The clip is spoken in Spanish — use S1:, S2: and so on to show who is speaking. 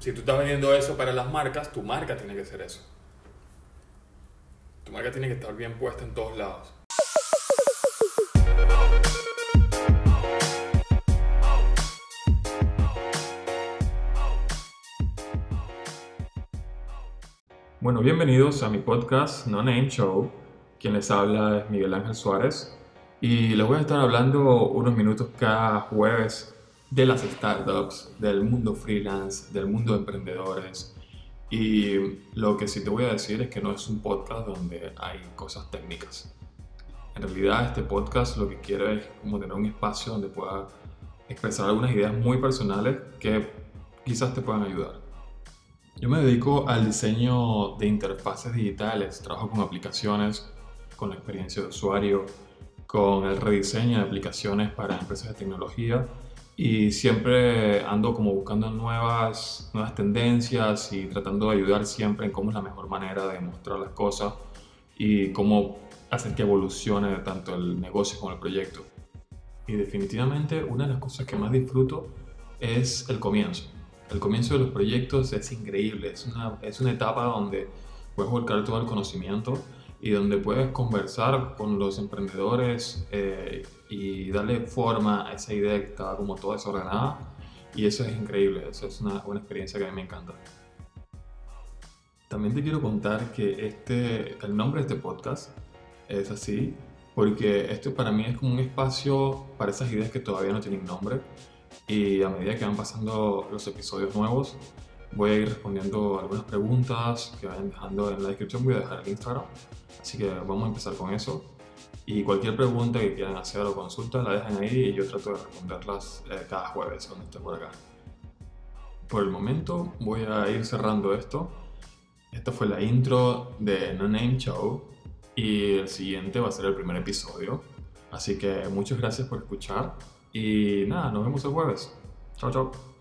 S1: si tú estás vendiendo eso para las marcas, tu marca tiene que ser eso. Tu marca tiene que estar bien puesta en todos lados. Bueno, bienvenidos a mi podcast No Name Show. Quien les habla es Miguel Ángel Suárez y les voy a estar hablando unos minutos cada jueves de las startups, del mundo freelance, del mundo de emprendedores. Y lo que sí te voy a decir es que no es un podcast donde hay cosas técnicas. En realidad este podcast lo que quiere es como tener un espacio donde pueda expresar algunas ideas muy personales que quizás te puedan ayudar. Yo me dedico al diseño de interfaces digitales, trabajo con aplicaciones, con la experiencia de usuario, con el rediseño de aplicaciones para empresas de tecnología y siempre ando como buscando nuevas, nuevas tendencias y tratando de ayudar siempre en cómo es la mejor manera de mostrar las cosas y cómo hacer que evolucione tanto el negocio como el proyecto. Y definitivamente una de las cosas que más disfruto es el comienzo. El comienzo de los proyectos es increíble, es una, es una etapa donde puedes volcar todo el conocimiento y donde puedes conversar con los emprendedores eh, y darle forma a esa idea que estaba como toda desordenada. Y eso es increíble, eso es una, una experiencia que a mí me encanta. También te quiero contar que este, el nombre de este podcast es así, porque esto para mí es como un espacio para esas ideas que todavía no tienen nombre. Y a medida que van pasando los episodios nuevos, voy a ir respondiendo algunas preguntas que vayan dejando en la descripción. Voy a dejar el Instagram. Así que vamos a empezar con eso. Y cualquier pregunta que quieran hacer o consulta la dejan ahí y yo trato de responderlas eh, cada jueves cuando esté por acá. Por el momento voy a ir cerrando esto. Esta fue la intro de No Name Show y el siguiente va a ser el primer episodio. Así que muchas gracias por escuchar y nada, nos vemos el jueves. Chao, chao.